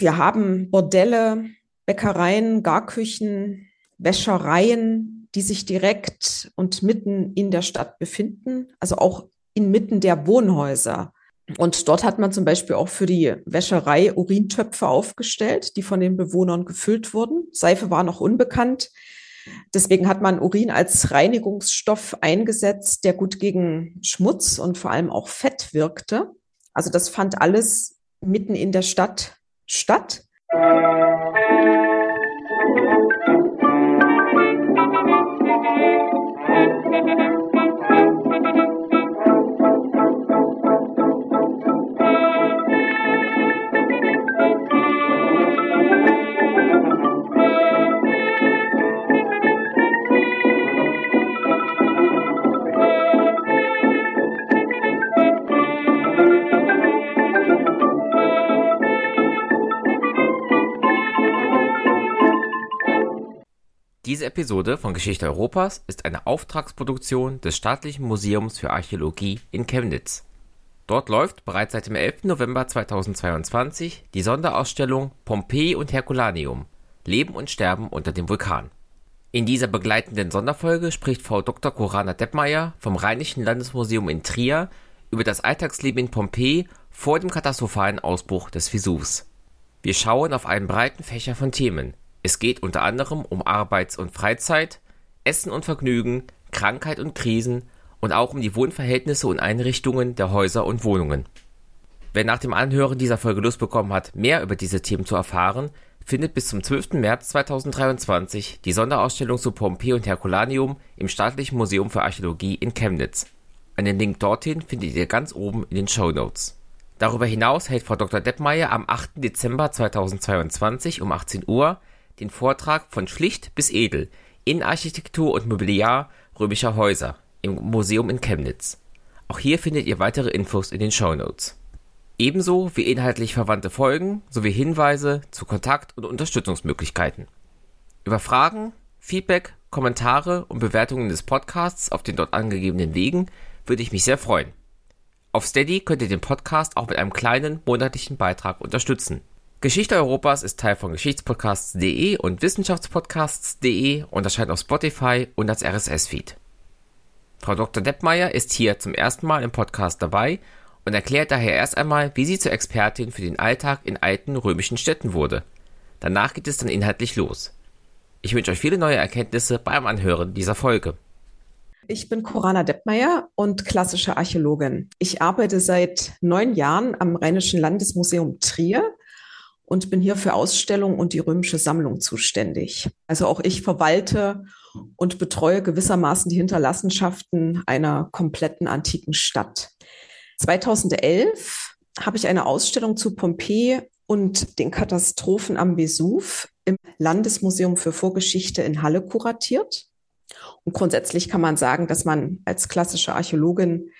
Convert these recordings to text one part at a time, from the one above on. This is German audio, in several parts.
Wir haben Bordelle, Bäckereien, Garküchen, Wäschereien, die sich direkt und mitten in der Stadt befinden, also auch inmitten der Wohnhäuser. Und dort hat man zum Beispiel auch für die Wäscherei Urintöpfe aufgestellt, die von den Bewohnern gefüllt wurden. Seife war noch unbekannt. Deswegen hat man Urin als Reinigungsstoff eingesetzt, der gut gegen Schmutz und vor allem auch Fett wirkte. Also das fand alles mitten in der Stadt statt. Diese Episode von Geschichte Europas ist eine Auftragsproduktion des Staatlichen Museums für Archäologie in Chemnitz. Dort läuft bereits seit dem 11. November 2022 die Sonderausstellung Pompeji und Herculaneum – Leben und Sterben unter dem Vulkan. In dieser begleitenden Sonderfolge spricht Frau Dr. Corana Deppmeier vom Rheinischen Landesmuseum in Trier über das Alltagsleben in Pompeji vor dem katastrophalen Ausbruch des Vesuvs. Wir schauen auf einen breiten Fächer von Themen es geht unter anderem um Arbeits und Freizeit, Essen und Vergnügen, Krankheit und Krisen und auch um die Wohnverhältnisse und Einrichtungen der Häuser und Wohnungen. Wer nach dem Anhören dieser Folge Lust bekommen hat, mehr über diese Themen zu erfahren, findet bis zum 12. März 2023 die Sonderausstellung zu Pompeji und Herculaneum im Staatlichen Museum für Archäologie in Chemnitz. Einen Link dorthin findet ihr ganz oben in den Show Notes. Darüber hinaus hält Frau Dr. Deppmeier am 8. Dezember 2022 um 18 Uhr den Vortrag Von schlicht bis edel in Architektur und Mobiliar römischer Häuser im Museum in Chemnitz. Auch hier findet ihr weitere Infos in den Show Notes. Ebenso wie inhaltlich verwandte Folgen sowie Hinweise zu Kontakt- und Unterstützungsmöglichkeiten. Über Fragen, Feedback, Kommentare und Bewertungen des Podcasts auf den dort angegebenen Wegen würde ich mich sehr freuen. Auf Steady könnt ihr den Podcast auch mit einem kleinen monatlichen Beitrag unterstützen. Geschichte Europas ist Teil von Geschichtspodcasts.de und Wissenschaftspodcasts.de und erscheint auf Spotify und als RSS-Feed. Frau Dr. Deppmeier ist hier zum ersten Mal im Podcast dabei und erklärt daher erst einmal, wie sie zur Expertin für den Alltag in alten römischen Städten wurde. Danach geht es dann inhaltlich los. Ich wünsche euch viele neue Erkenntnisse beim Anhören dieser Folge. Ich bin Corana Deppmeier und klassische Archäologin. Ich arbeite seit neun Jahren am Rheinischen Landesmuseum Trier und bin hier für Ausstellungen und die römische Sammlung zuständig. Also auch ich verwalte und betreue gewissermaßen die Hinterlassenschaften einer kompletten antiken Stadt. 2011 habe ich eine Ausstellung zu Pompeji und den Katastrophen am Vesuv im Landesmuseum für Vorgeschichte in Halle kuratiert. Und grundsätzlich kann man sagen, dass man als klassische Archäologin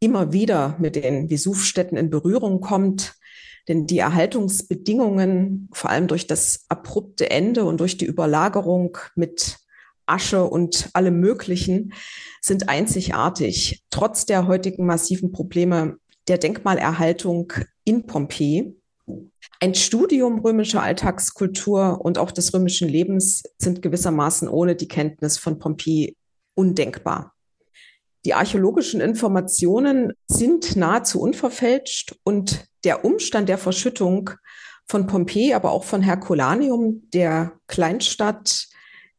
immer wieder mit den Vesuvstädten in Berührung kommt, denn die Erhaltungsbedingungen, vor allem durch das abrupte Ende und durch die Überlagerung mit Asche und allem Möglichen, sind einzigartig. Trotz der heutigen massiven Probleme der Denkmalerhaltung in Pompeji. Ein Studium römischer Alltagskultur und auch des römischen Lebens sind gewissermaßen ohne die Kenntnis von Pompeji undenkbar. Die archäologischen Informationen sind nahezu unverfälscht und der Umstand der Verschüttung von Pompeji, aber auch von Herculaneum, der Kleinstadt,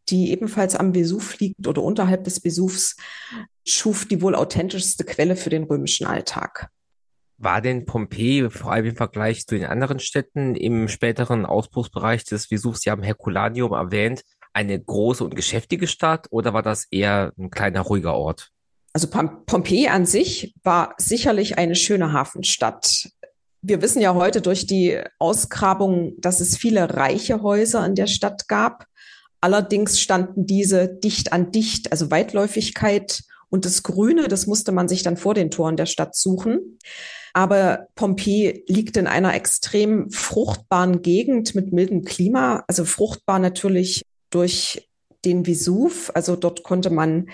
die ebenfalls am Vesuv liegt oder unterhalb des Vesuvs, schuf die wohl authentischste Quelle für den römischen Alltag. War denn Pompeji vor allem im Vergleich zu den anderen Städten im späteren Ausbruchsbereich des Vesuvs, Sie haben Herculaneum erwähnt, eine große und geschäftige Stadt oder war das eher ein kleiner ruhiger Ort? Also Pompeji an sich war sicherlich eine schöne Hafenstadt. Wir wissen ja heute durch die Ausgrabung, dass es viele reiche Häuser in der Stadt gab. Allerdings standen diese dicht an dicht, also Weitläufigkeit und das Grüne, das musste man sich dann vor den Toren der Stadt suchen. Aber Pompeji liegt in einer extrem fruchtbaren Gegend mit mildem Klima, also fruchtbar natürlich durch den Vesuv. Also dort konnte man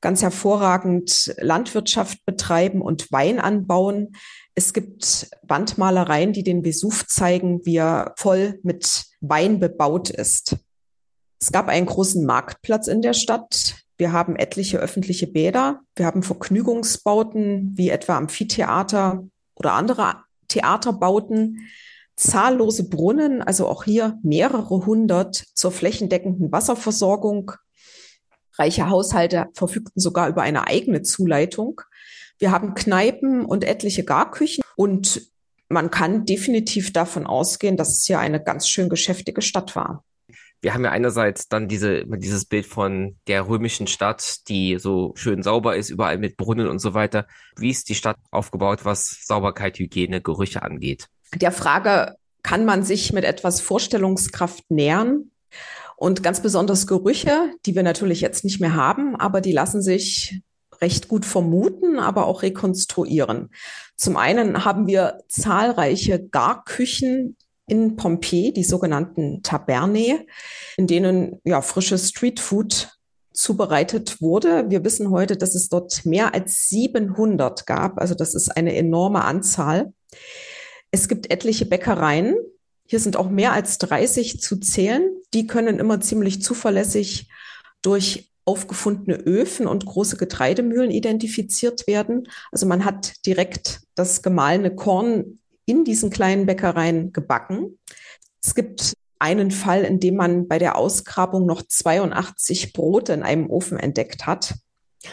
ganz hervorragend Landwirtschaft betreiben und Wein anbauen. Es gibt Wandmalereien, die den Vesuv zeigen, wie er voll mit Wein bebaut ist. Es gab einen großen Marktplatz in der Stadt. Wir haben etliche öffentliche Bäder. Wir haben Vergnügungsbauten wie etwa Amphitheater oder andere Theaterbauten. Zahllose Brunnen, also auch hier mehrere hundert zur flächendeckenden Wasserversorgung. Reiche Haushalte verfügten sogar über eine eigene Zuleitung. Wir haben Kneipen und etliche Garküchen und man kann definitiv davon ausgehen, dass es hier eine ganz schön geschäftige Stadt war. Wir haben ja einerseits dann diese, dieses Bild von der römischen Stadt, die so schön sauber ist, überall mit Brunnen und so weiter. Wie ist die Stadt aufgebaut, was Sauberkeit, Hygiene, Gerüche angeht? Der Frage kann man sich mit etwas Vorstellungskraft nähern. Und ganz besonders Gerüche, die wir natürlich jetzt nicht mehr haben, aber die lassen sich recht gut vermuten, aber auch rekonstruieren. Zum einen haben wir zahlreiche Garküchen in Pompeji, die sogenannten Tabernae, in denen ja frisches Streetfood zubereitet wurde. Wir wissen heute, dass es dort mehr als 700 gab. Also das ist eine enorme Anzahl. Es gibt etliche Bäckereien. Hier sind auch mehr als 30 zu zählen. Die können immer ziemlich zuverlässig durch aufgefundene Öfen und große Getreidemühlen identifiziert werden. Also man hat direkt das gemahlene Korn in diesen kleinen Bäckereien gebacken. Es gibt einen Fall, in dem man bei der Ausgrabung noch 82 Brote in einem Ofen entdeckt hat.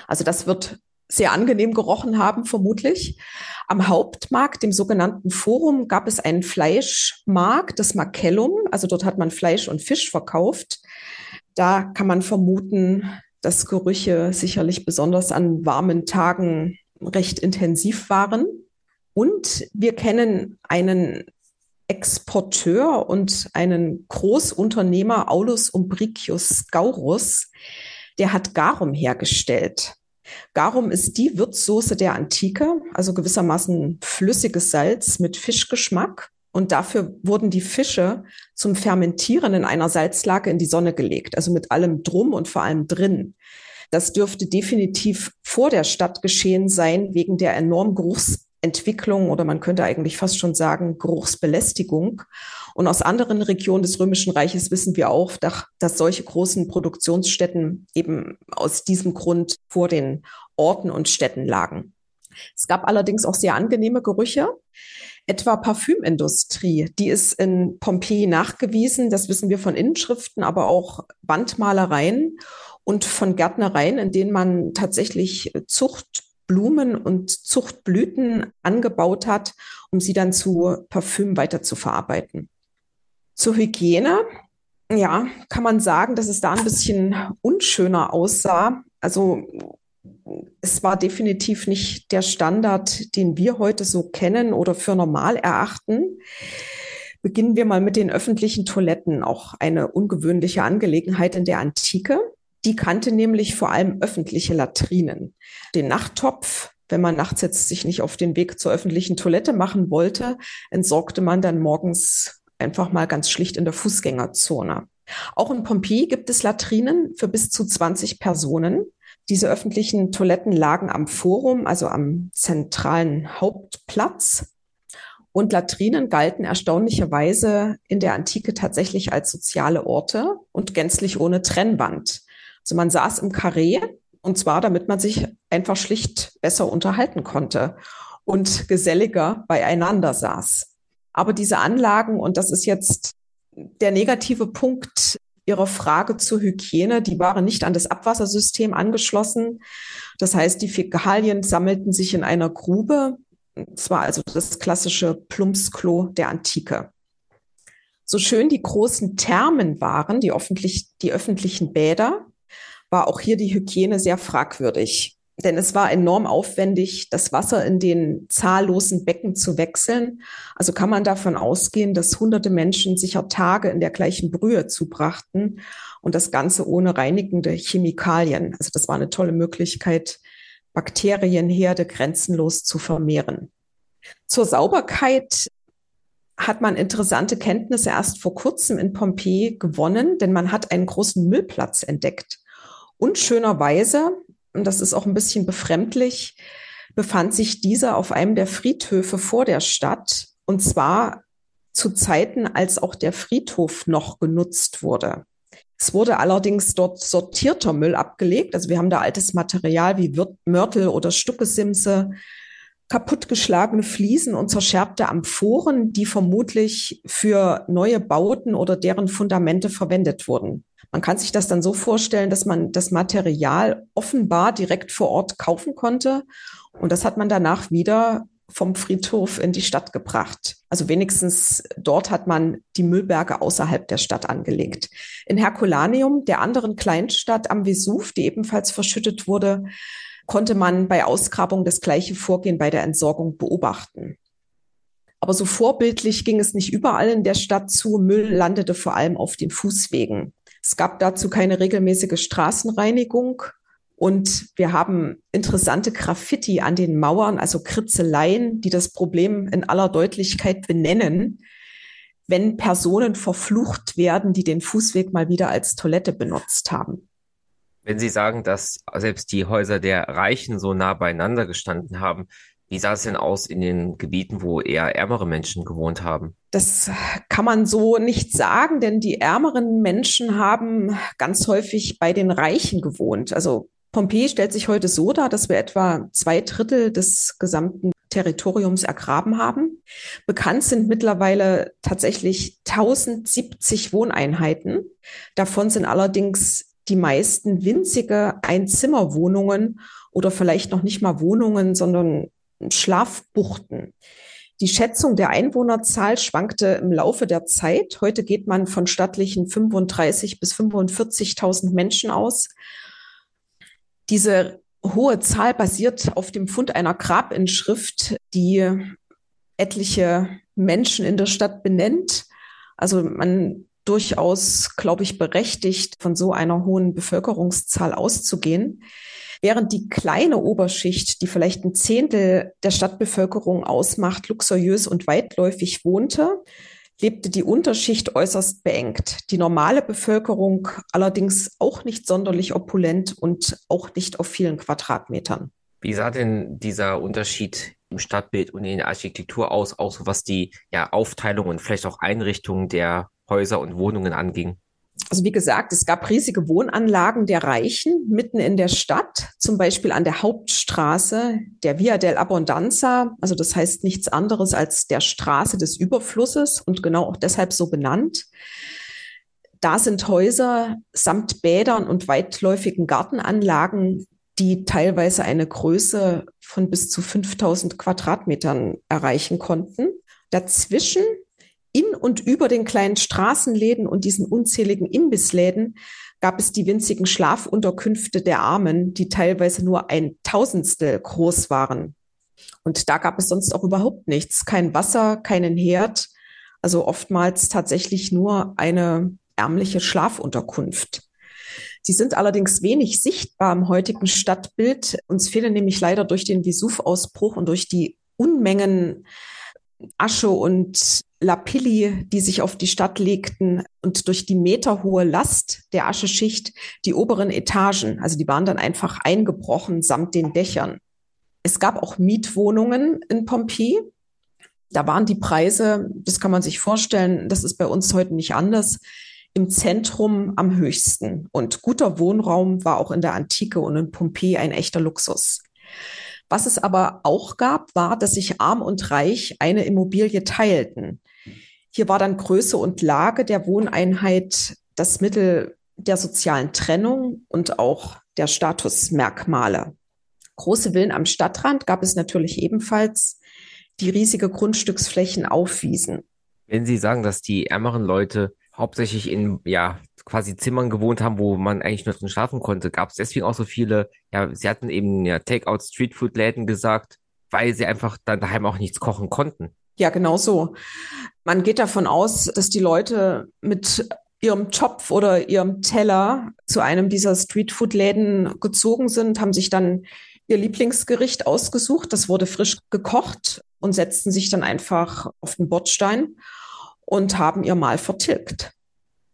Also das wird sehr angenehm gerochen haben, vermutlich. Am Hauptmarkt, dem sogenannten Forum, gab es einen Fleischmarkt, das Markellum. Also dort hat man Fleisch und Fisch verkauft. Da kann man vermuten, dass Gerüche sicherlich besonders an warmen Tagen recht intensiv waren. Und wir kennen einen Exporteur und einen Großunternehmer, Aulus Umbricius Gaurus, der hat Garum hergestellt. Garum ist die Würzsoße der Antike, also gewissermaßen flüssiges Salz mit Fischgeschmack. Und dafür wurden die Fische zum Fermentieren in einer Salzlake in die Sonne gelegt, also mit allem drum und vor allem drin. Das dürfte definitiv vor der Stadt geschehen sein, wegen der enorm Geruchsentwicklung oder man könnte eigentlich fast schon sagen Geruchsbelästigung. Und aus anderen Regionen des Römischen Reiches wissen wir auch, dass solche großen Produktionsstätten eben aus diesem Grund vor den Orten und Städten lagen. Es gab allerdings auch sehr angenehme Gerüche, etwa Parfümindustrie. Die ist in Pompeji nachgewiesen, das wissen wir von Inschriften, aber auch Wandmalereien und von Gärtnereien, in denen man tatsächlich Zuchtblumen und Zuchtblüten angebaut hat, um sie dann zu Parfüm weiterzuverarbeiten. Zur Hygiene, ja, kann man sagen, dass es da ein bisschen unschöner aussah. Also es war definitiv nicht der Standard, den wir heute so kennen oder für normal erachten. Beginnen wir mal mit den öffentlichen Toiletten, auch eine ungewöhnliche Angelegenheit in der Antike. Die kannte nämlich vor allem öffentliche Latrinen. Den Nachttopf, wenn man nachts jetzt sich nicht auf den Weg zur öffentlichen Toilette machen wollte, entsorgte man dann morgens einfach mal ganz schlicht in der Fußgängerzone. Auch in Pompeji gibt es Latrinen für bis zu 20 Personen. Diese öffentlichen Toiletten lagen am Forum, also am zentralen Hauptplatz. Und Latrinen galten erstaunlicherweise in der Antike tatsächlich als soziale Orte und gänzlich ohne Trennwand. Also man saß im Karree und zwar, damit man sich einfach schlicht besser unterhalten konnte und geselliger beieinander saß. Aber diese Anlagen, und das ist jetzt der negative Punkt Ihrer Frage zur Hygiene, die waren nicht an das Abwassersystem angeschlossen. Das heißt, die Fäkalien sammelten sich in einer Grube. Es war also das klassische Plumpsklo der Antike. So schön die großen Thermen waren, die, öffentlich, die öffentlichen Bäder, war auch hier die Hygiene sehr fragwürdig. Denn es war enorm aufwendig, das Wasser in den zahllosen Becken zu wechseln. Also kann man davon ausgehen, dass hunderte Menschen sicher Tage in der gleichen Brühe zubrachten und das Ganze ohne reinigende Chemikalien. Also das war eine tolle Möglichkeit, Bakterienherde grenzenlos zu vermehren. Zur Sauberkeit hat man interessante Kenntnisse erst vor kurzem in Pompeji gewonnen, denn man hat einen großen Müllplatz entdeckt. Und schönerweise und das ist auch ein bisschen befremdlich, befand sich dieser auf einem der Friedhöfe vor der Stadt und zwar zu Zeiten, als auch der Friedhof noch genutzt wurde. Es wurde allerdings dort sortierter Müll abgelegt. Also wir haben da altes Material wie Mörtel oder Stuckesimse, kaputtgeschlagene Fliesen und zerscherbte Amphoren, die vermutlich für neue Bauten oder deren Fundamente verwendet wurden. Man kann sich das dann so vorstellen, dass man das Material offenbar direkt vor Ort kaufen konnte. Und das hat man danach wieder vom Friedhof in die Stadt gebracht. Also wenigstens dort hat man die Müllberge außerhalb der Stadt angelegt. In Herculaneum, der anderen Kleinstadt am Vesuv, die ebenfalls verschüttet wurde, konnte man bei Ausgrabung das gleiche Vorgehen bei der Entsorgung beobachten. Aber so vorbildlich ging es nicht überall in der Stadt zu. Müll landete vor allem auf den Fußwegen. Es gab dazu keine regelmäßige Straßenreinigung. Und wir haben interessante Graffiti an den Mauern, also Kritzeleien, die das Problem in aller Deutlichkeit benennen, wenn Personen verflucht werden, die den Fußweg mal wieder als Toilette benutzt haben. Wenn Sie sagen, dass selbst die Häuser der Reichen so nah beieinander gestanden haben, wie sah es denn aus in den Gebieten, wo eher ärmere Menschen gewohnt haben? Das kann man so nicht sagen, denn die ärmeren Menschen haben ganz häufig bei den Reichen gewohnt. Also Pompeji stellt sich heute so dar, dass wir etwa zwei Drittel des gesamten Territoriums ergraben haben. Bekannt sind mittlerweile tatsächlich 1070 Wohneinheiten. Davon sind allerdings die meisten winzige Einzimmerwohnungen oder vielleicht noch nicht mal Wohnungen, sondern Schlafbuchten. Die Schätzung der Einwohnerzahl schwankte im Laufe der Zeit. Heute geht man von stattlichen 35 bis 45.000 Menschen aus. Diese hohe Zahl basiert auf dem Fund einer Grabinschrift, die etliche Menschen in der Stadt benennt. Also man durchaus, glaube ich, berechtigt, von so einer hohen Bevölkerungszahl auszugehen. Während die kleine Oberschicht, die vielleicht ein Zehntel der Stadtbevölkerung ausmacht, luxuriös und weitläufig wohnte, lebte die Unterschicht äußerst beengt. Die normale Bevölkerung allerdings auch nicht sonderlich opulent und auch nicht auf vielen Quadratmetern. Wie sah denn dieser Unterschied im Stadtbild und in der Architektur aus, auch so was die ja, Aufteilung und vielleicht auch Einrichtung der Häuser und Wohnungen anging? Also wie gesagt, es gab riesige Wohnanlagen der Reichen mitten in der Stadt, zum Beispiel an der Hauptstraße der Via del Abbondanza. Also das heißt nichts anderes als der Straße des Überflusses und genau auch deshalb so benannt. Da sind Häuser samt Bädern und weitläufigen Gartenanlagen, die teilweise eine Größe von bis zu 5000 Quadratmetern erreichen konnten. Dazwischen in und über den kleinen Straßenläden und diesen unzähligen Imbissläden gab es die winzigen Schlafunterkünfte der Armen, die teilweise nur ein Tausendstel groß waren. Und da gab es sonst auch überhaupt nichts. Kein Wasser, keinen Herd. Also oftmals tatsächlich nur eine ärmliche Schlafunterkunft. Sie sind allerdings wenig sichtbar im heutigen Stadtbild. Uns fehlen nämlich leider durch den Vesuv-Ausbruch und durch die Unmengen Asche und Lapilli, die sich auf die Stadt legten und durch die meterhohe Last der Ascheschicht die oberen Etagen, also die waren dann einfach eingebrochen samt den Dächern. Es gab auch Mietwohnungen in Pompeji. Da waren die Preise, das kann man sich vorstellen, das ist bei uns heute nicht anders, im Zentrum am höchsten. Und guter Wohnraum war auch in der Antike und in Pompeji ein echter Luxus. Was es aber auch gab, war, dass sich arm und reich eine Immobilie teilten. Hier war dann Größe und Lage der Wohneinheit das Mittel der sozialen Trennung und auch der Statusmerkmale. Große Villen am Stadtrand gab es natürlich ebenfalls, die riesige Grundstücksflächen aufwiesen. Wenn Sie sagen, dass die ärmeren Leute hauptsächlich in ja quasi Zimmern gewohnt haben, wo man eigentlich nur drin schlafen konnte, gab es deswegen auch so viele, ja, Sie hatten eben ja Takeout Streetfood Läden gesagt, weil sie einfach dann daheim auch nichts kochen konnten. Ja, genau so. Man geht davon aus, dass die Leute mit ihrem Topf oder ihrem Teller zu einem dieser Streetfood-Läden gezogen sind, haben sich dann ihr Lieblingsgericht ausgesucht. Das wurde frisch gekocht und setzten sich dann einfach auf den Bordstein und haben ihr Mahl vertilgt.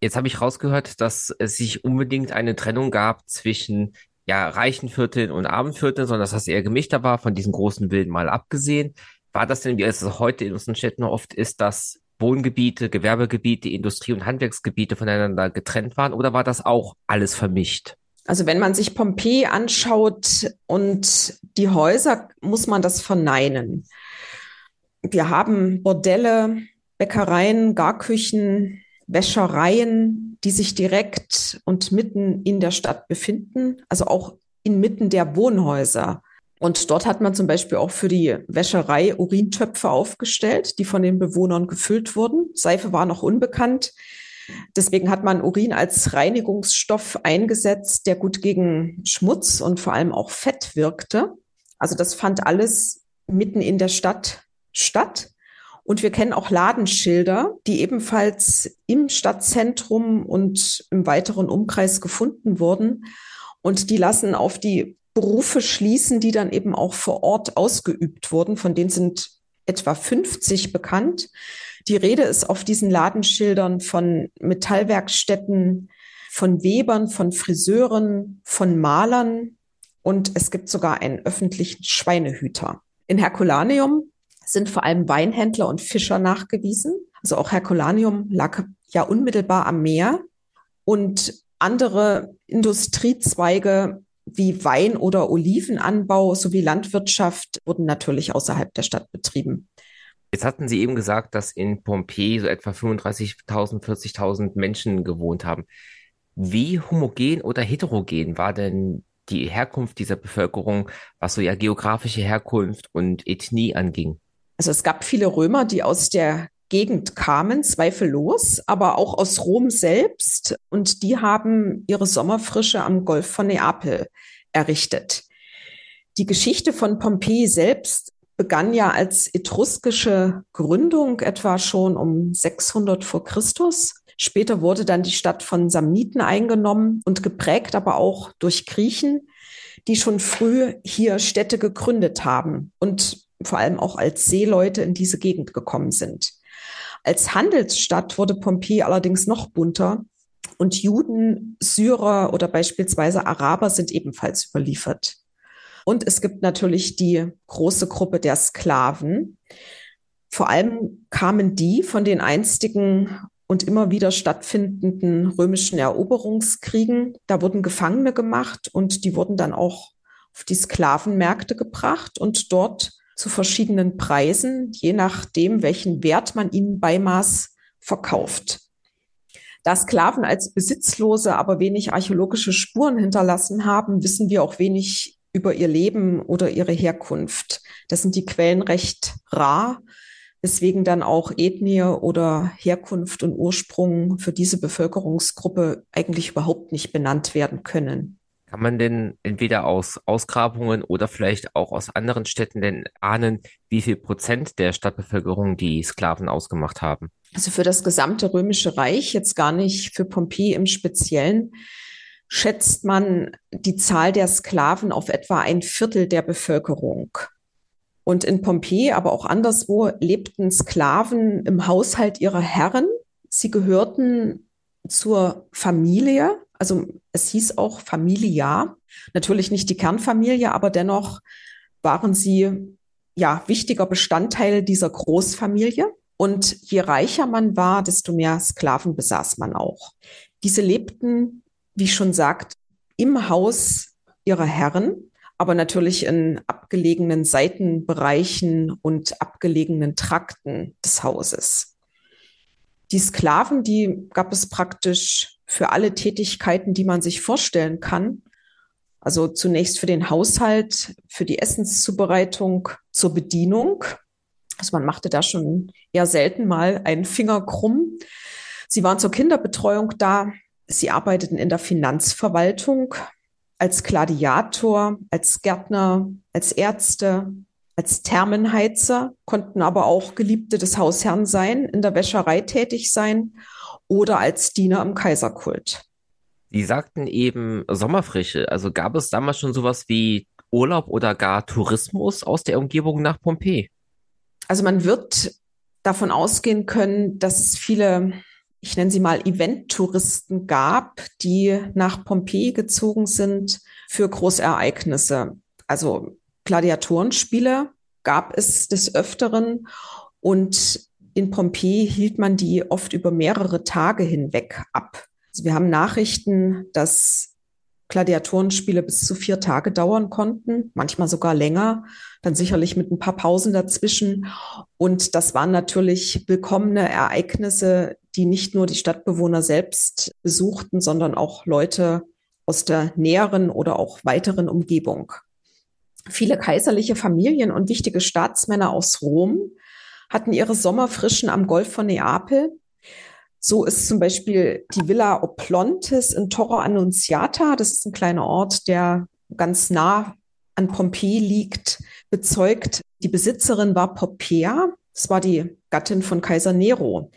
Jetzt habe ich rausgehört, dass es sich unbedingt eine Trennung gab zwischen ja, reichen Vierteln und armen Vierteln, sondern dass das eher gemischter war, von diesen großen Wilden mal abgesehen. War das denn, wie es heute in unseren Städten oft ist, dass Wohngebiete, Gewerbegebiete, Industrie- und Handwerksgebiete voneinander getrennt waren oder war das auch alles vermischt? Also wenn man sich Pompeji anschaut und die Häuser, muss man das verneinen. Wir haben Bordelle, Bäckereien, Garküchen, Wäschereien, die sich direkt und mitten in der Stadt befinden, also auch inmitten der Wohnhäuser. Und dort hat man zum Beispiel auch für die Wäscherei Urintöpfe aufgestellt, die von den Bewohnern gefüllt wurden. Seife war noch unbekannt. Deswegen hat man Urin als Reinigungsstoff eingesetzt, der gut gegen Schmutz und vor allem auch Fett wirkte. Also das fand alles mitten in der Stadt statt. Und wir kennen auch Ladenschilder, die ebenfalls im Stadtzentrum und im weiteren Umkreis gefunden wurden. Und die lassen auf die Berufe schließen, die dann eben auch vor Ort ausgeübt wurden. Von denen sind etwa 50 bekannt. Die Rede ist auf diesen Ladenschildern von Metallwerkstätten, von Webern, von Friseuren, von Malern und es gibt sogar einen öffentlichen Schweinehüter. In Herculaneum sind vor allem Weinhändler und Fischer nachgewiesen. Also auch Herculaneum lag ja unmittelbar am Meer und andere Industriezweige wie Wein- oder Olivenanbau sowie Landwirtschaft wurden natürlich außerhalb der Stadt betrieben. Jetzt hatten Sie eben gesagt, dass in Pompeji so etwa 35.000, 40.000 Menschen gewohnt haben. Wie homogen oder heterogen war denn die Herkunft dieser Bevölkerung, was so ja geografische Herkunft und Ethnie anging? Also es gab viele Römer, die aus der Gegend kamen, zweifellos, aber auch aus Rom selbst. Und die haben ihre Sommerfrische am Golf von Neapel errichtet. Die Geschichte von Pompeji selbst begann ja als etruskische Gründung etwa schon um 600 vor Christus. Später wurde dann die Stadt von Samniten eingenommen und geprägt aber auch durch Griechen, die schon früh hier Städte gegründet haben und vor allem auch als Seeleute in diese Gegend gekommen sind. Als Handelsstadt wurde Pompeji allerdings noch bunter und Juden, Syrer oder beispielsweise Araber sind ebenfalls überliefert. Und es gibt natürlich die große Gruppe der Sklaven. Vor allem kamen die von den einstigen und immer wieder stattfindenden römischen Eroberungskriegen. Da wurden Gefangene gemacht und die wurden dann auch auf die Sklavenmärkte gebracht und dort zu verschiedenen Preisen, je nachdem, welchen Wert man ihnen beimaß, verkauft. Da Sklaven als Besitzlose aber wenig archäologische Spuren hinterlassen haben, wissen wir auch wenig über ihr Leben oder ihre Herkunft. Das sind die Quellen recht rar, weswegen dann auch Ethnie oder Herkunft und Ursprung für diese Bevölkerungsgruppe eigentlich überhaupt nicht benannt werden können. Kann man denn entweder aus Ausgrabungen oder vielleicht auch aus anderen Städten denn ahnen, wie viel Prozent der Stadtbevölkerung die Sklaven ausgemacht haben? Also für das gesamte Römische Reich, jetzt gar nicht für Pompeji im Speziellen, schätzt man die Zahl der Sklaven auf etwa ein Viertel der Bevölkerung. Und in Pompeji, aber auch anderswo, lebten Sklaven im Haushalt ihrer Herren. Sie gehörten zur Familie also es hieß auch Familia, natürlich nicht die Kernfamilie, aber dennoch waren sie ja wichtiger Bestandteil dieser Großfamilie. Und je reicher man war, desto mehr Sklaven besaß man auch. Diese lebten, wie schon sagt, im Haus ihrer Herren, aber natürlich in abgelegenen Seitenbereichen und abgelegenen Trakten des Hauses. Die Sklaven, die gab es praktisch für alle Tätigkeiten, die man sich vorstellen kann. Also zunächst für den Haushalt, für die Essenszubereitung, zur Bedienung. Also man machte da schon eher selten mal einen Finger krumm. Sie waren zur Kinderbetreuung da. Sie arbeiteten in der Finanzverwaltung als Gladiator, als Gärtner, als Ärzte, als Thermenheizer, konnten aber auch Geliebte des Hausherrn sein, in der Wäscherei tätig sein oder als Diener im Kaiserkult. Sie sagten eben Sommerfrische. Also gab es damals schon sowas wie Urlaub oder gar Tourismus aus der Umgebung nach Pompeji? Also man wird davon ausgehen können, dass es viele ich nenne sie mal Event-Touristen gab, die nach Pompeji gezogen sind für Großereignisse. Also Gladiatorenspiele gab es des Öfteren und in Pompeji hielt man die oft über mehrere Tage hinweg ab. Also wir haben Nachrichten, dass Gladiatorenspiele bis zu vier Tage dauern konnten, manchmal sogar länger, dann sicherlich mit ein paar Pausen dazwischen. Und das waren natürlich willkommene Ereignisse, die nicht nur die Stadtbewohner selbst besuchten, sondern auch Leute aus der näheren oder auch weiteren Umgebung. Viele kaiserliche Familien und wichtige Staatsmänner aus Rom hatten ihre Sommerfrischen am Golf von Neapel. So ist zum Beispiel die Villa Oplontis in Torre Annunziata, das ist ein kleiner Ort, der ganz nah an Pompeji liegt, bezeugt, die Besitzerin war Poppaea, das war die Gattin von Kaiser Nero.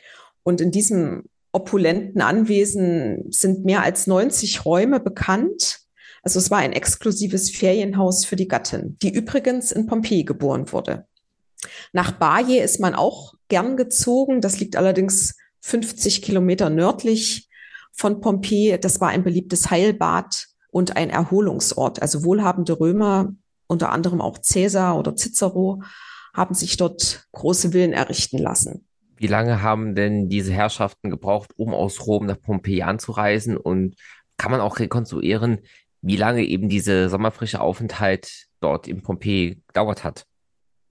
Und in diesem opulenten Anwesen sind mehr als 90 Räume bekannt. Also es war ein exklusives Ferienhaus für die Gattin, die übrigens in Pompeji geboren wurde. Nach Baje ist man auch gern gezogen. Das liegt allerdings 50 Kilometer nördlich von Pompeji. Das war ein beliebtes Heilbad und ein Erholungsort. Also wohlhabende Römer, unter anderem auch Caesar oder Cicero, haben sich dort große Villen errichten lassen. Wie lange haben denn diese Herrschaften gebraucht, um aus Rom nach Pompeji anzureisen? Und kann man auch rekonstruieren, wie lange eben diese sommerfrische Aufenthalt dort in Pompeji gedauert hat?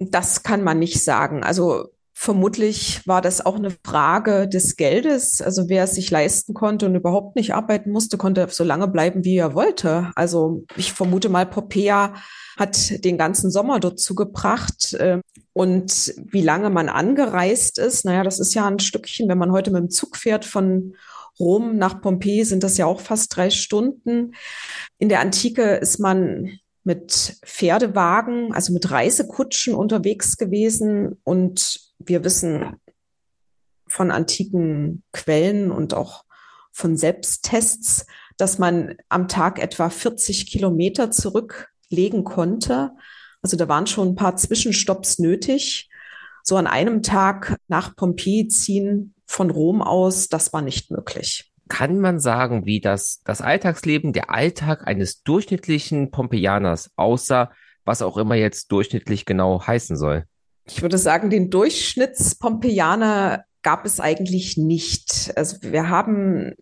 Das kann man nicht sagen. Also vermutlich war das auch eine Frage des Geldes. Also wer es sich leisten konnte und überhaupt nicht arbeiten musste, konnte so lange bleiben, wie er wollte. Also ich vermute mal, Popea hat den ganzen Sommer dort zugebracht. Ähm, und wie lange man angereist ist, naja, das ist ja ein Stückchen, wenn man heute mit dem Zug fährt von Rom nach Pompeji, sind das ja auch fast drei Stunden. In der Antike ist man mit Pferdewagen, also mit Reisekutschen unterwegs gewesen. Und wir wissen von antiken Quellen und auch von Selbsttests, dass man am Tag etwa 40 Kilometer zurücklegen konnte. Also da waren schon ein paar Zwischenstopps nötig. So an einem Tag nach Pompeji ziehen von Rom aus, das war nicht möglich kann man sagen, wie das, das Alltagsleben, der Alltag eines durchschnittlichen Pompeianers aussah, was auch immer jetzt durchschnittlich genau heißen soll? Ich würde sagen, den Durchschnitts-Pompeianer gab es eigentlich nicht. Also wir haben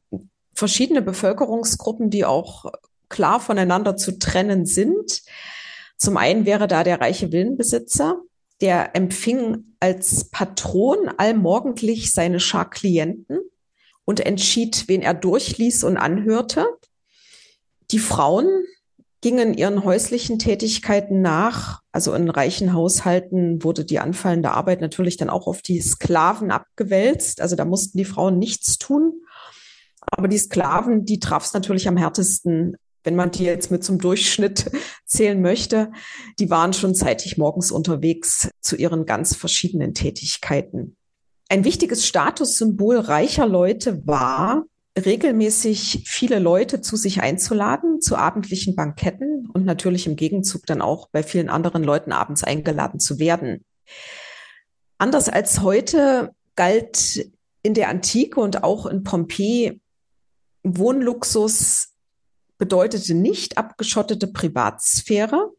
verschiedene Bevölkerungsgruppen, die auch klar voneinander zu trennen sind. Zum einen wäre da der reiche Villenbesitzer, der empfing als Patron allmorgendlich seine Schar Klienten und entschied, wen er durchließ und anhörte. Die Frauen gingen ihren häuslichen Tätigkeiten nach. Also in reichen Haushalten wurde die anfallende Arbeit natürlich dann auch auf die Sklaven abgewälzt. Also da mussten die Frauen nichts tun. Aber die Sklaven, die traf es natürlich am härtesten, wenn man die jetzt mit zum Durchschnitt zählen möchte. Die waren schon zeitig morgens unterwegs zu ihren ganz verschiedenen Tätigkeiten. Ein wichtiges Statussymbol reicher Leute war, regelmäßig viele Leute zu sich einzuladen, zu abendlichen Banketten und natürlich im Gegenzug dann auch bei vielen anderen Leuten abends eingeladen zu werden. Anders als heute galt in der Antike und auch in Pompeji Wohnluxus bedeutete nicht abgeschottete Privatsphäre,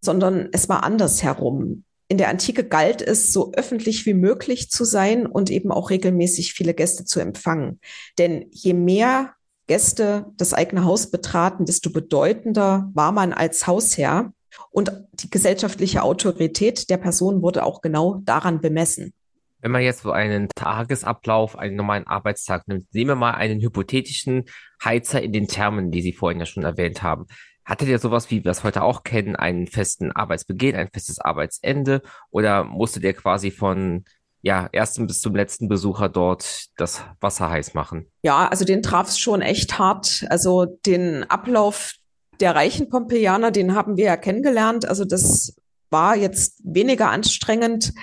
sondern es war andersherum in der Antike galt es, so öffentlich wie möglich zu sein und eben auch regelmäßig viele Gäste zu empfangen. Denn je mehr Gäste das eigene Haus betraten, desto bedeutender war man als Hausherr. Und die gesellschaftliche Autorität der Person wurde auch genau daran bemessen. Wenn man jetzt so einen Tagesablauf, einen normalen Arbeitstag nimmt, nehmen wir mal einen hypothetischen Heizer in den Thermen, die Sie vorhin ja schon erwähnt haben. Hattet ihr sowas, wie wir es heute auch kennen, einen festen Arbeitsbeginn, ein festes Arbeitsende? Oder musstet ihr quasi von ja, ersten bis zum letzten Besucher dort das Wasser heiß machen? Ja, also den traf es schon echt hart. Also den Ablauf der reichen Pompeianer, den haben wir ja kennengelernt. Also das war jetzt weniger anstrengend,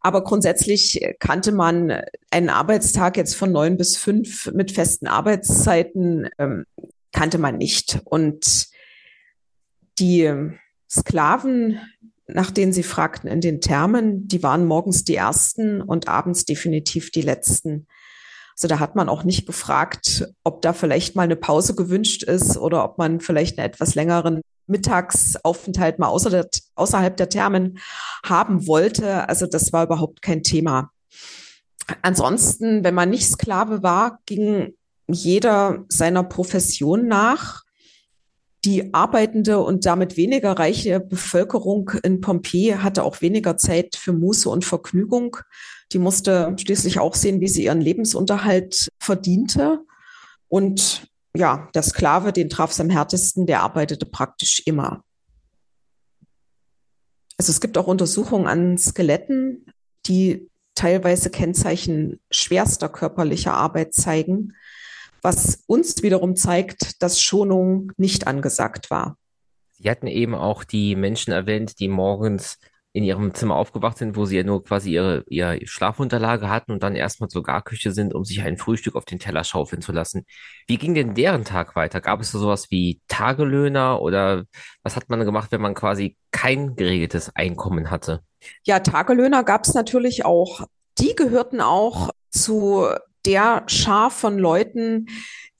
aber grundsätzlich kannte man einen Arbeitstag jetzt von neun bis fünf mit festen Arbeitszeiten, ähm, kannte man nicht. Und die Sklaven, nach denen sie fragten in den Thermen, die waren morgens die ersten und abends definitiv die letzten. Also da hat man auch nicht gefragt, ob da vielleicht mal eine Pause gewünscht ist oder ob man vielleicht einen etwas längeren Mittagsaufenthalt mal außer der, außerhalb der Thermen haben wollte. Also das war überhaupt kein Thema. Ansonsten, wenn man nicht Sklave war, ging jeder seiner Profession nach. Die arbeitende und damit weniger reiche Bevölkerung in Pompeji hatte auch weniger Zeit für Muße und Vergnügung. Die musste schließlich auch sehen, wie sie ihren Lebensunterhalt verdiente. Und ja, der Sklave, den traf es am härtesten, der arbeitete praktisch immer. Also es gibt auch Untersuchungen an Skeletten, die teilweise Kennzeichen schwerster körperlicher Arbeit zeigen was uns wiederum zeigt, dass Schonung nicht angesagt war. Sie hatten eben auch die Menschen erwähnt, die morgens in ihrem Zimmer aufgewacht sind, wo sie ja nur quasi ihre, ihre Schlafunterlage hatten und dann erstmal zur Garküche sind, um sich ein Frühstück auf den Teller schaufeln zu lassen. Wie ging denn deren Tag weiter? Gab es so sowas wie Tagelöhner oder was hat man gemacht, wenn man quasi kein geregeltes Einkommen hatte? Ja, Tagelöhner gab es natürlich auch. Die gehörten auch zu der Schar von Leuten,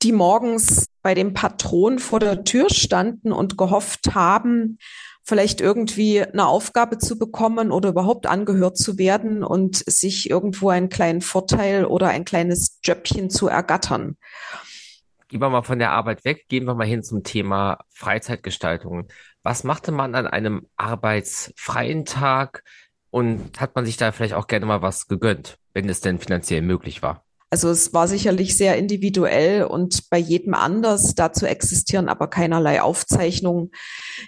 die morgens bei dem Patron vor der Tür standen und gehofft haben, vielleicht irgendwie eine Aufgabe zu bekommen oder überhaupt angehört zu werden und sich irgendwo einen kleinen Vorteil oder ein kleines Jöppchen zu ergattern. Gehen wir mal von der Arbeit weg, gehen wir mal hin zum Thema Freizeitgestaltung. Was machte man an einem arbeitsfreien Tag und hat man sich da vielleicht auch gerne mal was gegönnt, wenn es denn finanziell möglich war? Also es war sicherlich sehr individuell und bei jedem anders. Dazu existieren aber keinerlei Aufzeichnungen,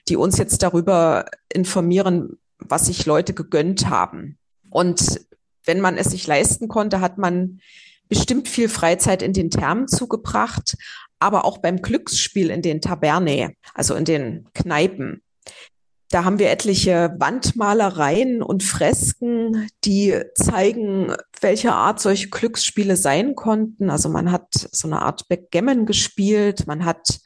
die uns jetzt darüber informieren, was sich Leute gegönnt haben. Und wenn man es sich leisten konnte, hat man bestimmt viel Freizeit in den Thermen zugebracht, aber auch beim Glücksspiel in den Tabernae, also in den Kneipen. Da haben wir etliche Wandmalereien und Fresken, die zeigen, welche Art solche Glücksspiele sein konnten. Also man hat so eine Art Backgammon gespielt, man hat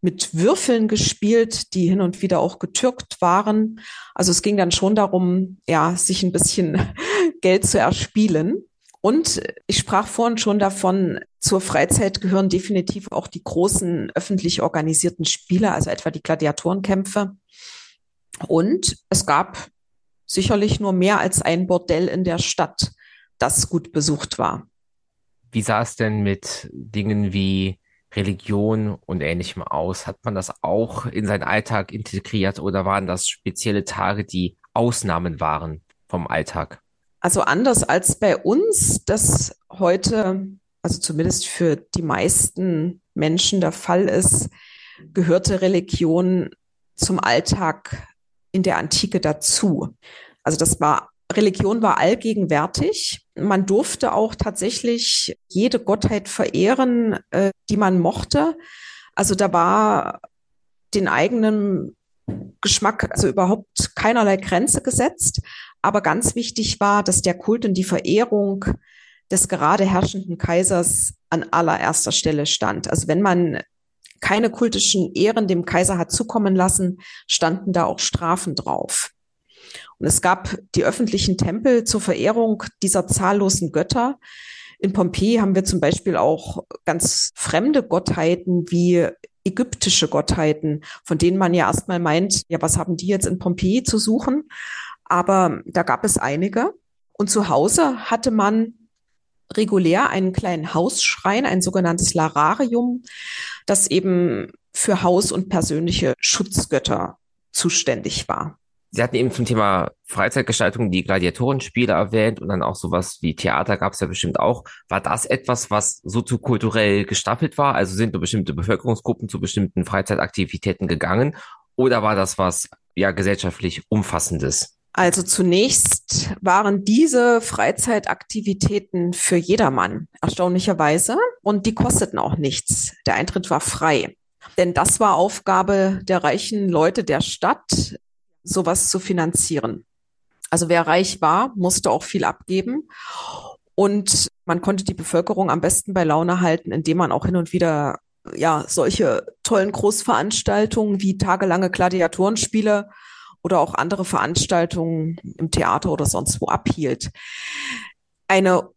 mit Würfeln gespielt, die hin und wieder auch getürkt waren. Also es ging dann schon darum, ja, sich ein bisschen Geld zu erspielen. Und ich sprach vorhin schon davon, zur Freizeit gehören definitiv auch die großen öffentlich organisierten Spiele, also etwa die Gladiatorenkämpfe. Und es gab sicherlich nur mehr als ein Bordell in der Stadt, das gut besucht war. Wie sah es denn mit Dingen wie Religion und ähnlichem aus? Hat man das auch in seinen Alltag integriert oder waren das spezielle Tage, die Ausnahmen waren vom Alltag? Also anders als bei uns, das heute, also zumindest für die meisten Menschen der Fall ist, gehörte Religion zum Alltag in der Antike dazu. Also das war Religion war allgegenwärtig. Man durfte auch tatsächlich jede Gottheit verehren, äh, die man mochte. Also da war den eigenen Geschmack, also überhaupt keinerlei Grenze gesetzt. Aber ganz wichtig war, dass der Kult und die Verehrung des gerade herrschenden Kaisers an allererster Stelle stand. Also wenn man keine kultischen Ehren dem Kaiser hat zukommen lassen, standen da auch Strafen drauf. Und es gab die öffentlichen Tempel zur Verehrung dieser zahllosen Götter. In Pompeji haben wir zum Beispiel auch ganz fremde Gottheiten wie ägyptische Gottheiten, von denen man ja erstmal meint, ja, was haben die jetzt in Pompeji zu suchen? Aber da gab es einige. Und zu Hause hatte man regulär einen kleinen Hausschrein, ein sogenanntes Lararium, das eben für Haus- und persönliche Schutzgötter zuständig war. Sie hatten eben zum Thema Freizeitgestaltung die Gladiatorenspiele erwähnt und dann auch sowas wie Theater gab es ja bestimmt auch. War das etwas, was soziokulturell gestaffelt war? Also sind bestimmte Bevölkerungsgruppen zu bestimmten Freizeitaktivitäten gegangen? Oder war das was ja gesellschaftlich Umfassendes? Also zunächst waren diese Freizeitaktivitäten für jedermann, erstaunlicherweise, und die kosteten auch nichts. Der Eintritt war frei. Denn das war Aufgabe der reichen Leute der Stadt, sowas zu finanzieren. Also wer reich war, musste auch viel abgeben. Und man konnte die Bevölkerung am besten bei Laune halten, indem man auch hin und wieder ja solche tollen Großveranstaltungen wie tagelange Gladiatorenspiele oder auch andere Veranstaltungen im Theater oder sonst wo abhielt. Eine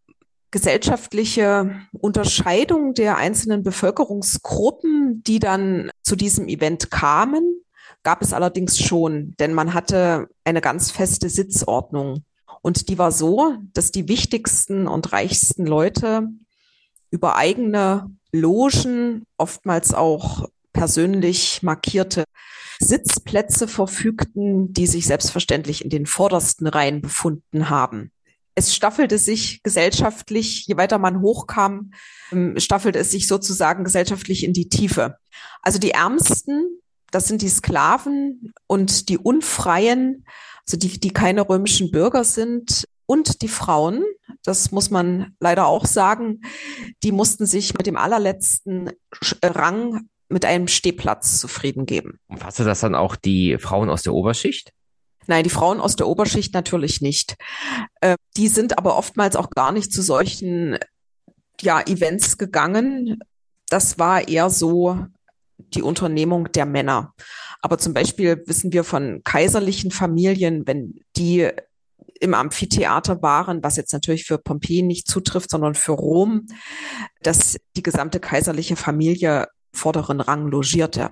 gesellschaftliche Unterscheidung der einzelnen Bevölkerungsgruppen, die dann zu diesem Event kamen, gab es allerdings schon, denn man hatte eine ganz feste Sitzordnung. Und die war so, dass die wichtigsten und reichsten Leute über eigene Logen, oftmals auch persönlich markierte Sitzplätze verfügten, die sich selbstverständlich in den vordersten Reihen befunden haben. Es staffelte sich gesellschaftlich, je weiter man hochkam, ähm, staffelte es sich sozusagen gesellschaftlich in die Tiefe. Also die Ärmsten, das sind die Sklaven und die Unfreien, also die, die keine römischen Bürger sind, und die Frauen, das muss man leider auch sagen, die mussten sich mit dem allerletzten Rang mit einem Stehplatz zufrieden geben. Umfasste das dann auch die Frauen aus der Oberschicht? Nein, die Frauen aus der Oberschicht natürlich nicht. Äh, die sind aber oftmals auch gar nicht zu solchen ja, Events gegangen. Das war eher so die Unternehmung der Männer. Aber zum Beispiel wissen wir von kaiserlichen Familien, wenn die im Amphitheater waren, was jetzt natürlich für Pompeji nicht zutrifft, sondern für Rom, dass die gesamte kaiserliche Familie vorderen Rang logierte.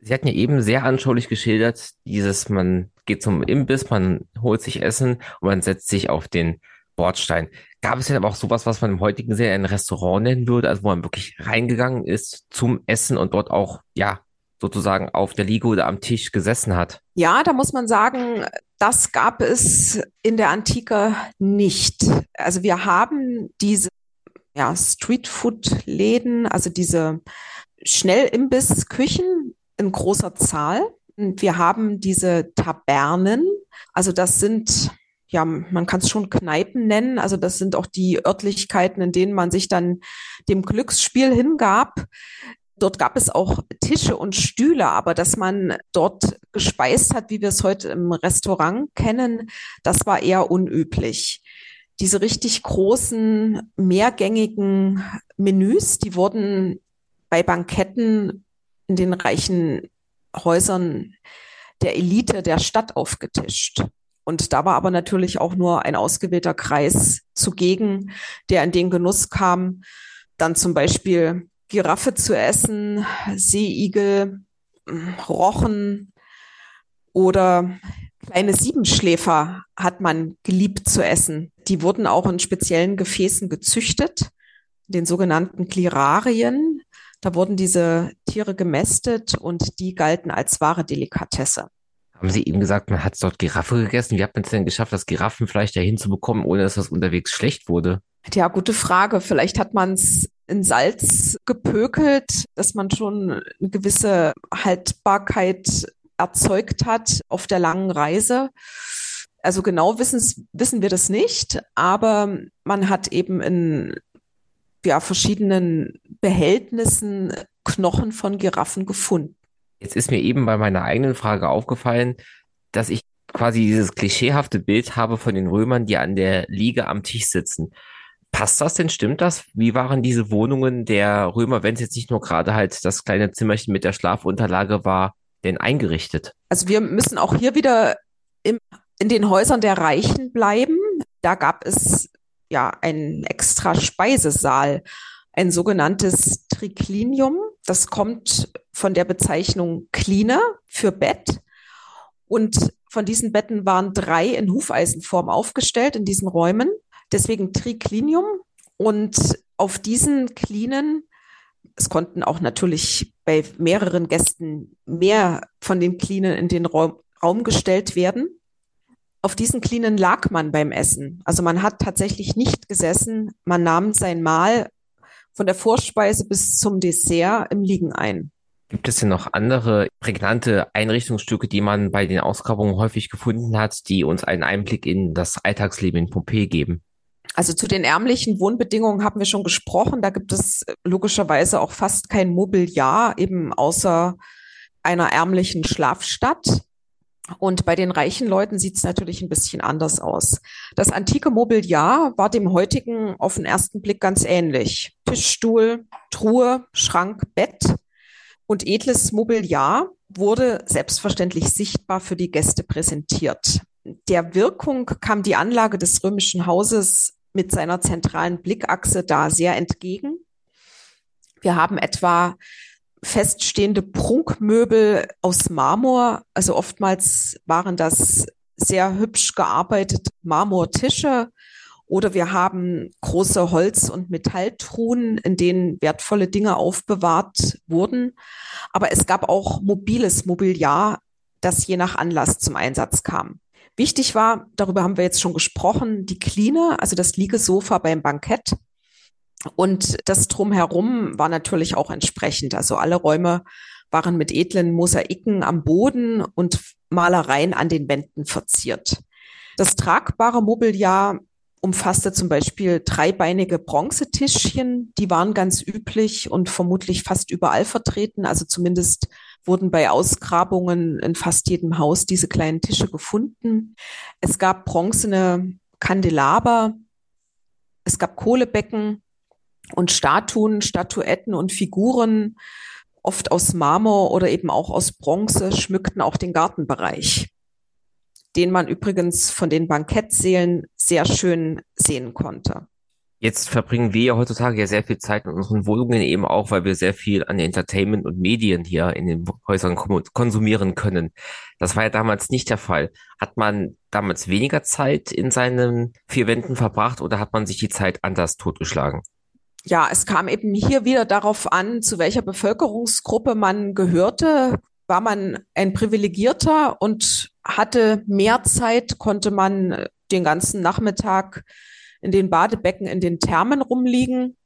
Sie hatten ja eben sehr anschaulich geschildert, dieses, man geht zum Imbiss, man holt sich Essen und man setzt sich auf den Bordstein. Gab es denn aber auch sowas, was man im heutigen Sinne ein Restaurant nennen würde, also wo man wirklich reingegangen ist zum Essen und dort auch, ja, sozusagen auf der Liege oder am Tisch gesessen hat? Ja, da muss man sagen, das gab es in der Antike nicht. Also wir haben diese ja, Streetfood-Läden, also diese Schnellimbiss-Küchen in großer Zahl. Wir haben diese Tabernen, also das sind ja, man kann es schon Kneipen nennen. Also das sind auch die Örtlichkeiten, in denen man sich dann dem Glücksspiel hingab. Dort gab es auch Tische und Stühle, aber dass man dort gespeist hat, wie wir es heute im Restaurant kennen, das war eher unüblich. Diese richtig großen, mehrgängigen Menüs, die wurden bei Banketten in den reichen Häusern der Elite der Stadt aufgetischt. Und da war aber natürlich auch nur ein ausgewählter Kreis zugegen, der in den Genuss kam, dann zum Beispiel Giraffe zu essen, Seeigel, Rochen oder kleine Siebenschläfer hat man geliebt zu essen. Die wurden auch in speziellen Gefäßen gezüchtet, den sogenannten Klirarien. Da wurden diese Tiere gemästet und die galten als wahre Delikatesse. Haben Sie eben gesagt, man hat dort Giraffe gegessen? Wie hat man es denn geschafft, das Giraffenfleisch dahin zu bekommen, ohne dass das unterwegs schlecht wurde? Ja, gute Frage. Vielleicht hat man es in Salz gepökelt, dass man schon eine gewisse Haltbarkeit erzeugt hat auf der langen Reise. Also genau wissen, wissen wir das nicht, aber man hat eben in ja, verschiedenen Behältnissen Knochen von Giraffen gefunden. Jetzt ist mir eben bei meiner eigenen Frage aufgefallen, dass ich quasi dieses klischeehafte Bild habe von den Römern, die an der Liege am Tisch sitzen. Passt das denn? Stimmt das? Wie waren diese Wohnungen der Römer, wenn es jetzt nicht nur gerade halt das kleine Zimmerchen mit der Schlafunterlage war, denn eingerichtet? Also wir müssen auch hier wieder im, in den Häusern der Reichen bleiben. Da gab es ja einen extra Speisesaal, ein sogenanntes Triclinium. Das kommt von der Bezeichnung Cleaner für Bett. Und von diesen Betten waren drei in Hufeisenform aufgestellt in diesen Räumen. Deswegen Triclinium. Und auf diesen Klinen, es konnten auch natürlich bei mehreren Gästen mehr von den Klinen in den Raum, Raum gestellt werden auf diesen Klinen lag man beim Essen. Also man hat tatsächlich nicht gesessen, man nahm sein Mahl von der Vorspeise bis zum Dessert im Liegen ein. Gibt es denn noch andere prägnante Einrichtungsstücke, die man bei den Ausgrabungen häufig gefunden hat, die uns einen Einblick in das Alltagsleben in Pompeji geben? Also zu den ärmlichen Wohnbedingungen haben wir schon gesprochen. Da gibt es logischerweise auch fast kein Mobiliar, eben außer einer ärmlichen Schlafstadt. Und bei den reichen Leuten sieht es natürlich ein bisschen anders aus. Das antike Mobiliar war dem heutigen auf den ersten Blick ganz ähnlich. Tischstuhl, Truhe, Schrank, Bett und edles Mobiliar wurde selbstverständlich sichtbar für die Gäste präsentiert. Der Wirkung kam die Anlage des römischen Hauses mit seiner zentralen Blickachse da sehr entgegen. Wir haben etwa feststehende Prunkmöbel aus Marmor. Also oftmals waren das sehr hübsch gearbeitete Marmortische. Oder wir haben große Holz- und Metalltruhen, in denen wertvolle Dinge aufbewahrt wurden. Aber es gab auch mobiles Mobiliar, das je nach Anlass zum Einsatz kam. Wichtig war, darüber haben wir jetzt schon gesprochen, die Kline, also das Liegesofa beim Bankett. Und das drumherum war natürlich auch entsprechend. Also alle Räume waren mit edlen Mosaiken am Boden und Malereien an den Wänden verziert. Das tragbare Mobiliar umfasste zum Beispiel dreibeinige Bronzetischchen, die waren ganz üblich und vermutlich fast überall vertreten. Also zumindest wurden bei Ausgrabungen in fast jedem Haus diese kleinen Tische gefunden. Es gab bronzene Kandelaber, es gab Kohlebecken und Statuen, Statuetten und Figuren, oft aus Marmor oder eben auch aus Bronze, schmückten auch den Gartenbereich den man übrigens von den Bankettsälen sehr schön sehen konnte. Jetzt verbringen wir ja heutzutage ja sehr viel Zeit in unseren Wohnungen eben auch, weil wir sehr viel an Entertainment und Medien hier in den Häusern konsumieren können. Das war ja damals nicht der Fall. Hat man damals weniger Zeit in seinen vier Wänden verbracht oder hat man sich die Zeit anders totgeschlagen? Ja, es kam eben hier wieder darauf an, zu welcher Bevölkerungsgruppe man gehörte. War man ein Privilegierter und hatte mehr Zeit, konnte man den ganzen Nachmittag in den Badebecken, in den Thermen rumliegen.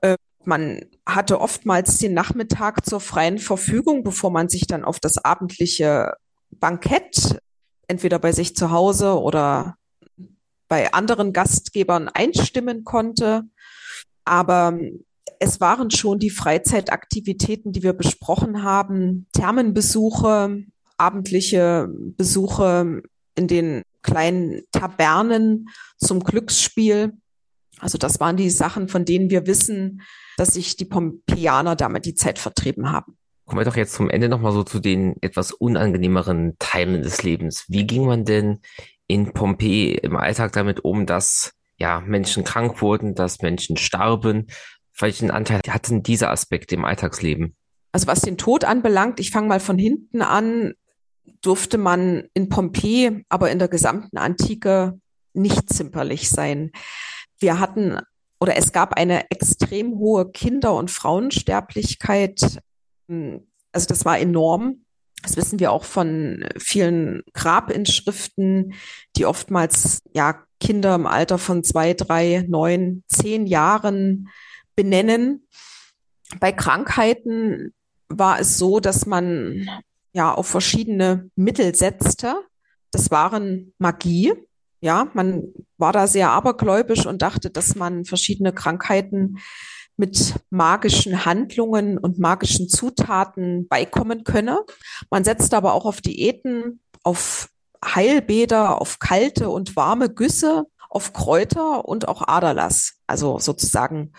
Äh, man hatte oftmals den Nachmittag zur freien Verfügung, bevor man sich dann auf das abendliche Bankett, entweder bei sich zu Hause oder bei anderen Gastgebern einstimmen konnte. Aber es waren schon die Freizeitaktivitäten, die wir besprochen haben, Thermenbesuche, abendliche Besuche in den kleinen Tabernen zum Glücksspiel. Also das waren die Sachen, von denen wir wissen, dass sich die Pompeianer damit die Zeit vertrieben haben. Kommen wir doch jetzt zum Ende nochmal so zu den etwas unangenehmeren Teilen des Lebens. Wie ging man denn in Pompeji im Alltag damit um, dass ja Menschen krank wurden, dass Menschen starben? Welchen Anteil hatten diese Aspekte im Alltagsleben? Also was den Tod anbelangt, ich fange mal von hinten an, durfte man in Pompeji, aber in der gesamten Antike nicht zimperlich sein. Wir hatten oder es gab eine extrem hohe Kinder- und Frauensterblichkeit. Also das war enorm. Das wissen wir auch von vielen Grabinschriften, die oftmals ja Kinder im Alter von zwei, drei, neun, zehn Jahren benennen. Bei Krankheiten war es so, dass man ja auf verschiedene Mittel setzte. Das waren Magie. Ja, man war da sehr abergläubisch und dachte, dass man verschiedene Krankheiten mit magischen Handlungen und magischen Zutaten beikommen könne. Man setzte aber auch auf Diäten, auf Heilbäder, auf kalte und warme Güsse, auf Kräuter und auch Aderlass. Also sozusagen,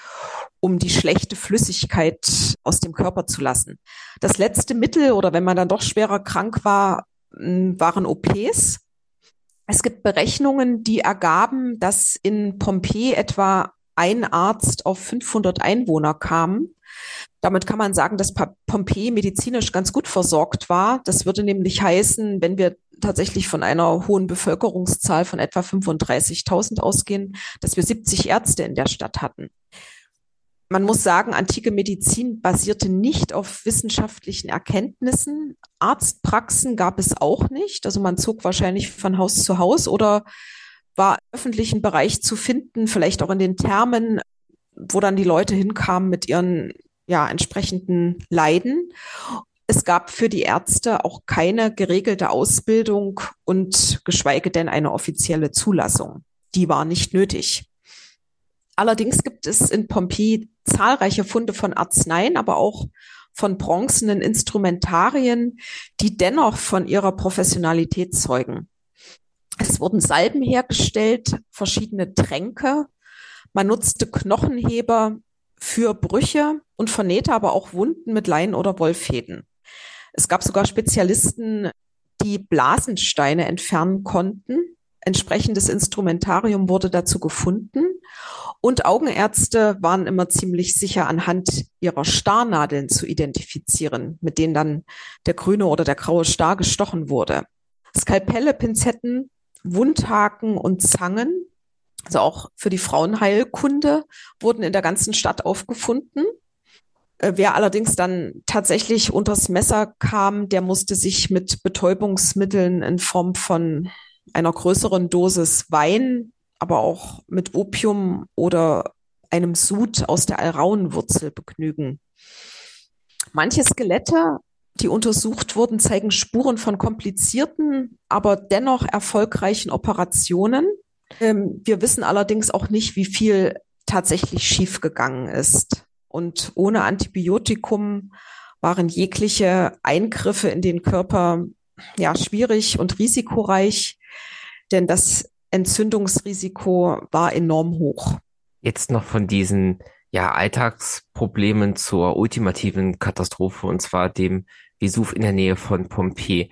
um die schlechte Flüssigkeit aus dem Körper zu lassen. Das letzte Mittel oder wenn man dann doch schwerer krank war, waren OPs. Es gibt Berechnungen, die ergaben, dass in Pompeji etwa ein Arzt auf 500 Einwohner kam. Damit kann man sagen, dass Pompeji medizinisch ganz gut versorgt war. Das würde nämlich heißen, wenn wir tatsächlich von einer hohen Bevölkerungszahl von etwa 35.000 ausgehen, dass wir 70 Ärzte in der Stadt hatten. Man muss sagen, antike Medizin basierte nicht auf wissenschaftlichen Erkenntnissen. Arztpraxen gab es auch nicht. Also man zog wahrscheinlich von Haus zu Haus oder war im öffentlichen Bereich zu finden, vielleicht auch in den Thermen, wo dann die Leute hinkamen mit ihren ja, entsprechenden Leiden. Es gab für die Ärzte auch keine geregelte Ausbildung und geschweige denn eine offizielle Zulassung. Die war nicht nötig. Allerdings gibt es in Pompeji zahlreiche Funde von Arzneien, aber auch von bronzenen Instrumentarien, die dennoch von ihrer Professionalität zeugen. Es wurden Salben hergestellt, verschiedene Tränke. Man nutzte Knochenheber für Brüche und vernähte aber auch Wunden mit Leinen oder Wollfäden. Es gab sogar Spezialisten, die Blasensteine entfernen konnten. entsprechendes Instrumentarium wurde dazu gefunden. Und Augenärzte waren immer ziemlich sicher anhand ihrer Starnadeln zu identifizieren, mit denen dann der grüne oder der graue Star gestochen wurde. Skalpelle, Pinzetten, Wundhaken und Zangen, also auch für die Frauenheilkunde, wurden in der ganzen Stadt aufgefunden. Äh, wer allerdings dann tatsächlich unters Messer kam, der musste sich mit Betäubungsmitteln in Form von einer größeren Dosis Wein, aber auch mit Opium oder einem Sud aus der Alraunwurzel begnügen. Manche Skelette, die untersucht wurden, zeigen Spuren von komplizierten, aber dennoch erfolgreichen Operationen. Ähm, wir wissen allerdings auch nicht, wie viel tatsächlich schiefgegangen ist. Und ohne Antibiotikum waren jegliche Eingriffe in den Körper ja schwierig und risikoreich, denn das Entzündungsrisiko war enorm hoch. Jetzt noch von diesen ja, Alltagsproblemen zur ultimativen Katastrophe, und zwar dem Vesuv in der Nähe von Pompeji.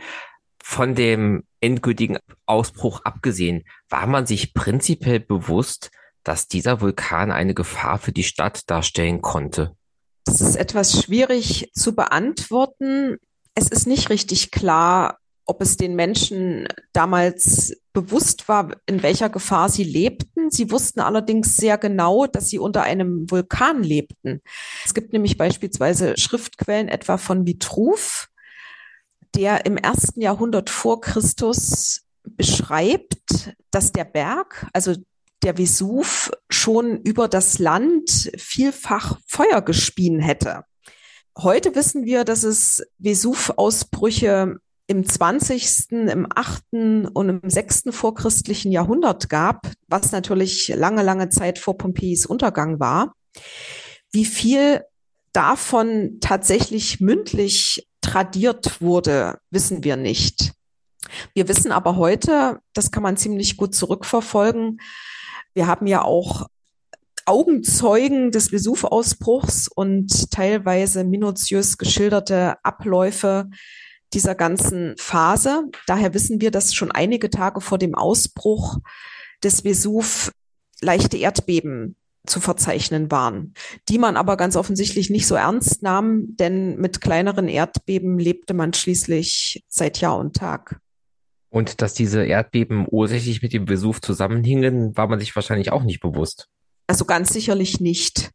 Von dem endgültigen Ausbruch abgesehen, war man sich prinzipiell bewusst, dass dieser Vulkan eine Gefahr für die Stadt darstellen konnte? Das ist etwas schwierig zu beantworten. Es ist nicht richtig klar, ob es den Menschen damals bewusst war, in welcher Gefahr sie lebten. Sie wussten allerdings sehr genau, dass sie unter einem Vulkan lebten. Es gibt nämlich beispielsweise Schriftquellen etwa von Vitruv, der im ersten Jahrhundert vor Christus beschreibt, dass der Berg, also der Vesuv schon über das Land vielfach Feuer gespien hätte. Heute wissen wir, dass es Vesuv-Ausbrüche im 20., im 8. und im 6. vorchristlichen Jahrhundert gab, was natürlich lange, lange Zeit vor Pompeis Untergang war. Wie viel davon tatsächlich mündlich tradiert wurde, wissen wir nicht. Wir wissen aber heute, das kann man ziemlich gut zurückverfolgen, wir haben ja auch Augenzeugen des Vesuv-Ausbruchs und teilweise minutiös geschilderte Abläufe dieser ganzen Phase. Daher wissen wir, dass schon einige Tage vor dem Ausbruch des Vesuv leichte Erdbeben zu verzeichnen waren, die man aber ganz offensichtlich nicht so ernst nahm, denn mit kleineren Erdbeben lebte man schließlich seit Jahr und Tag. Und dass diese Erdbeben ursächlich mit dem Vesuv zusammenhingen, war man sich wahrscheinlich auch nicht bewusst. Also ganz sicherlich nicht.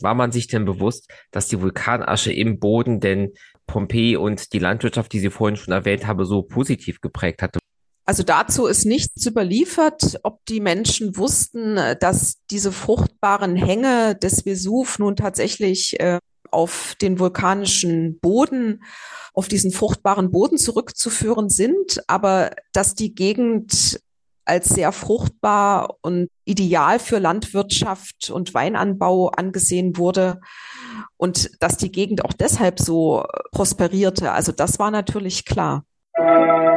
War man sich denn bewusst, dass die Vulkanasche im Boden denn Pompeji und die Landwirtschaft, die Sie vorhin schon erwähnt habe, so positiv geprägt hatte? Also dazu ist nichts überliefert, ob die Menschen wussten, dass diese fruchtbaren Hänge des Vesuv nun tatsächlich äh, auf den vulkanischen Boden, auf diesen fruchtbaren Boden zurückzuführen sind, aber dass die Gegend als sehr fruchtbar und ideal für Landwirtschaft und Weinanbau angesehen wurde und dass die Gegend auch deshalb so prosperierte. Also das war natürlich klar. Musik